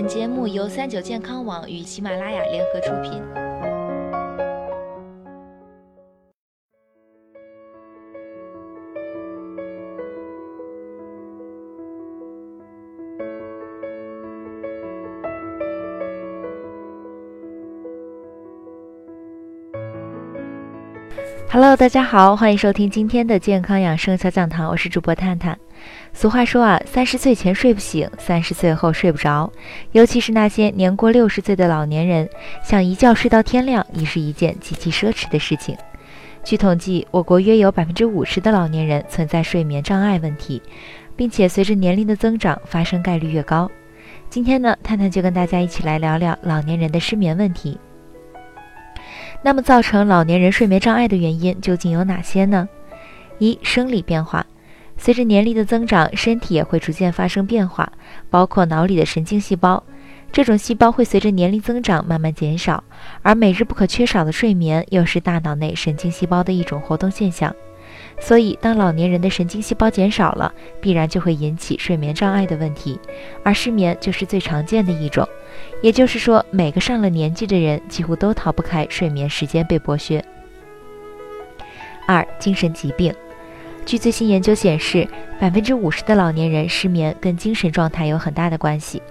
本节目由三九健康网与喜马拉雅联合出品。Hello，大家好，欢迎收听今天的健康养生小讲堂，我是主播探探。俗话说啊，三十岁前睡不醒，三十岁后睡不着。尤其是那些年过六十岁的老年人，想一觉睡到天亮，已是一件极其奢侈的事情。据统计，我国约有百分之五十的老年人存在睡眠障碍问题，并且随着年龄的增长，发生概率越高。今天呢，探探就跟大家一起来聊聊老年人的失眠问题。那么，造成老年人睡眠障碍的原因究竟有哪些呢？一、生理变化，随着年龄的增长，身体也会逐渐发生变化，包括脑里的神经细胞，这种细胞会随着年龄增长慢慢减少，而每日不可缺少的睡眠又是大脑内神经细胞的一种活动现象。所以，当老年人的神经细胞减少了，必然就会引起睡眠障碍的问题，而失眠就是最常见的一种。也就是说，每个上了年纪的人几乎都逃不开睡眠时间被剥削。二、精神疾病。据最新研究显示，百分之五十的老年人失眠跟精神状态有很大的关系，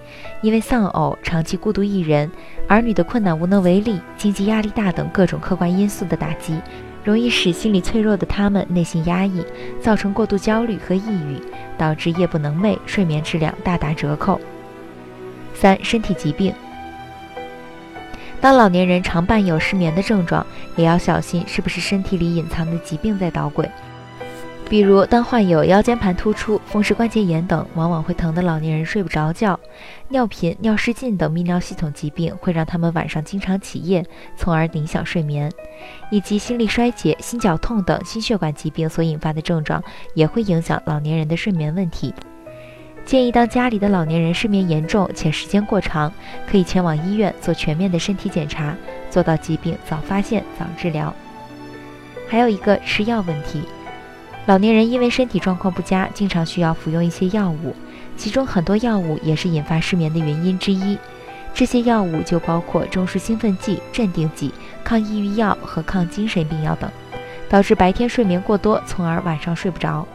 因为丧偶、长期孤独一人、儿女的困难无能为力、经济压力大等各种客观因素的打击。容易使心理脆弱的他们内心压抑，造成过度焦虑和抑郁，导致夜不能寐，睡眠质量大打折扣。三、身体疾病。当老年人常伴有失眠的症状，也要小心是不是身体里隐藏的疾病在捣鬼。比如，当患有腰间盘突出、风湿关节炎等往往会疼的老年人睡不着觉，尿频、尿失禁等泌尿系统疾病会让他们晚上经常起夜，从而影响睡眠，以及心力衰竭、心绞痛等心血管疾病所引发的症状也会影响老年人的睡眠问题。建议当家里的老年人失眠严重且时间过长，可以前往医院做全面的身体检查，做到疾病早发现、早治疗。还有一个吃药问题。老年人因为身体状况不佳，经常需要服用一些药物，其中很多药物也是引发失眠的原因之一。这些药物就包括中枢兴奋剂、镇定剂、抗抑郁药和抗精神病药等，导致白天睡眠过多，从而晚上睡不着。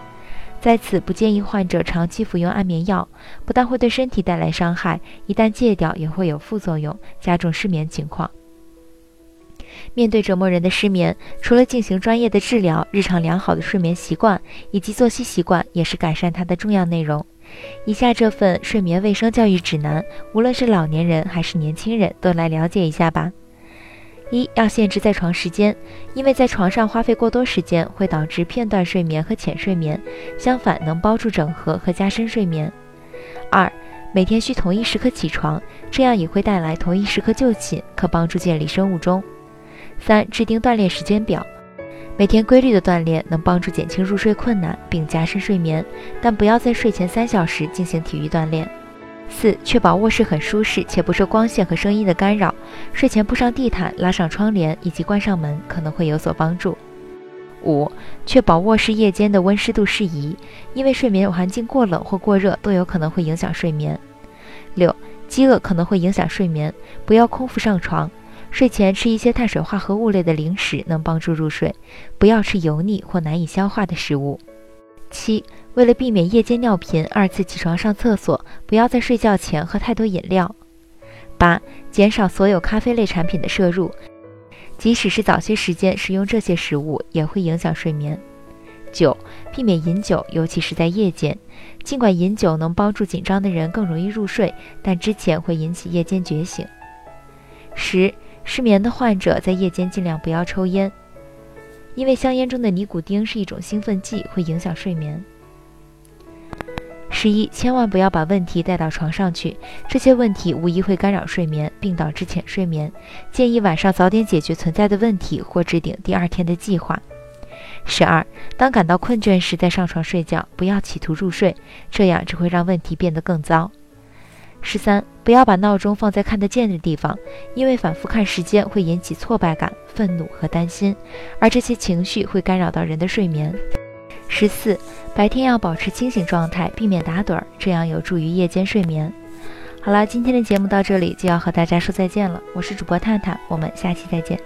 在此，不建议患者长期服用安眠药，不但会对身体带来伤害，一旦戒掉也会有副作用，加重失眠情况。面对折磨人的失眠，除了进行专业的治疗，日常良好的睡眠习惯以及作息习惯也是改善它的重要内容。以下这份睡眠卫生教育指南，无论是老年人还是年轻人都来了解一下吧。一要限制在床时间，因为在床上花费过多时间会导致片段睡眠和浅睡眠，相反能帮助整合和加深睡眠。二每天需同一时刻起床，这样也会带来同一时刻就寝，可帮助建立生物钟。三、制定锻炼时间表，每天规律的锻炼能帮助减轻入睡困难，并加深睡眠，但不要在睡前三小时进行体育锻炼。四、确保卧室很舒适且不受光线和声音的干扰，睡前铺上地毯、拉上窗帘以及关上门可能会有所帮助。五、确保卧室夜间的温湿度适宜，因为睡眠环境过冷或过热都有可能会影响睡眠。六、饥饿可能会影响睡眠，不要空腹上床。睡前吃一些碳水化合物类的零食能帮助入睡，不要吃油腻或难以消化的食物。七，为了避免夜间尿频、二次起床上厕所，不要在睡觉前喝太多饮料。八，减少所有咖啡类产品的摄入，即使是早些时间食用这些食物，也会影响睡眠。九，避免饮酒，尤其是在夜间。尽管饮酒能帮助紧张的人更容易入睡，但之前会引起夜间觉醒。十。失眠的患者在夜间尽量不要抽烟，因为香烟中的尼古丁是一种兴奋剂，会影响睡眠。十一，千万不要把问题带到床上去，这些问题无疑会干扰睡眠，并导致浅睡眠。建议晚上早点解决存在的问题，或制定第二天的计划。十二，当感到困倦时再上床睡觉，不要企图入睡，这样只会让问题变得更糟。十三，不要把闹钟放在看得见的地方，因为反复看时间会引起挫败感、愤怒和担心，而这些情绪会干扰到人的睡眠。十四，白天要保持清醒状态，避免打盹儿，这样有助于夜间睡眠。好了，今天的节目到这里就要和大家说再见了。我是主播探探，我们下期再见。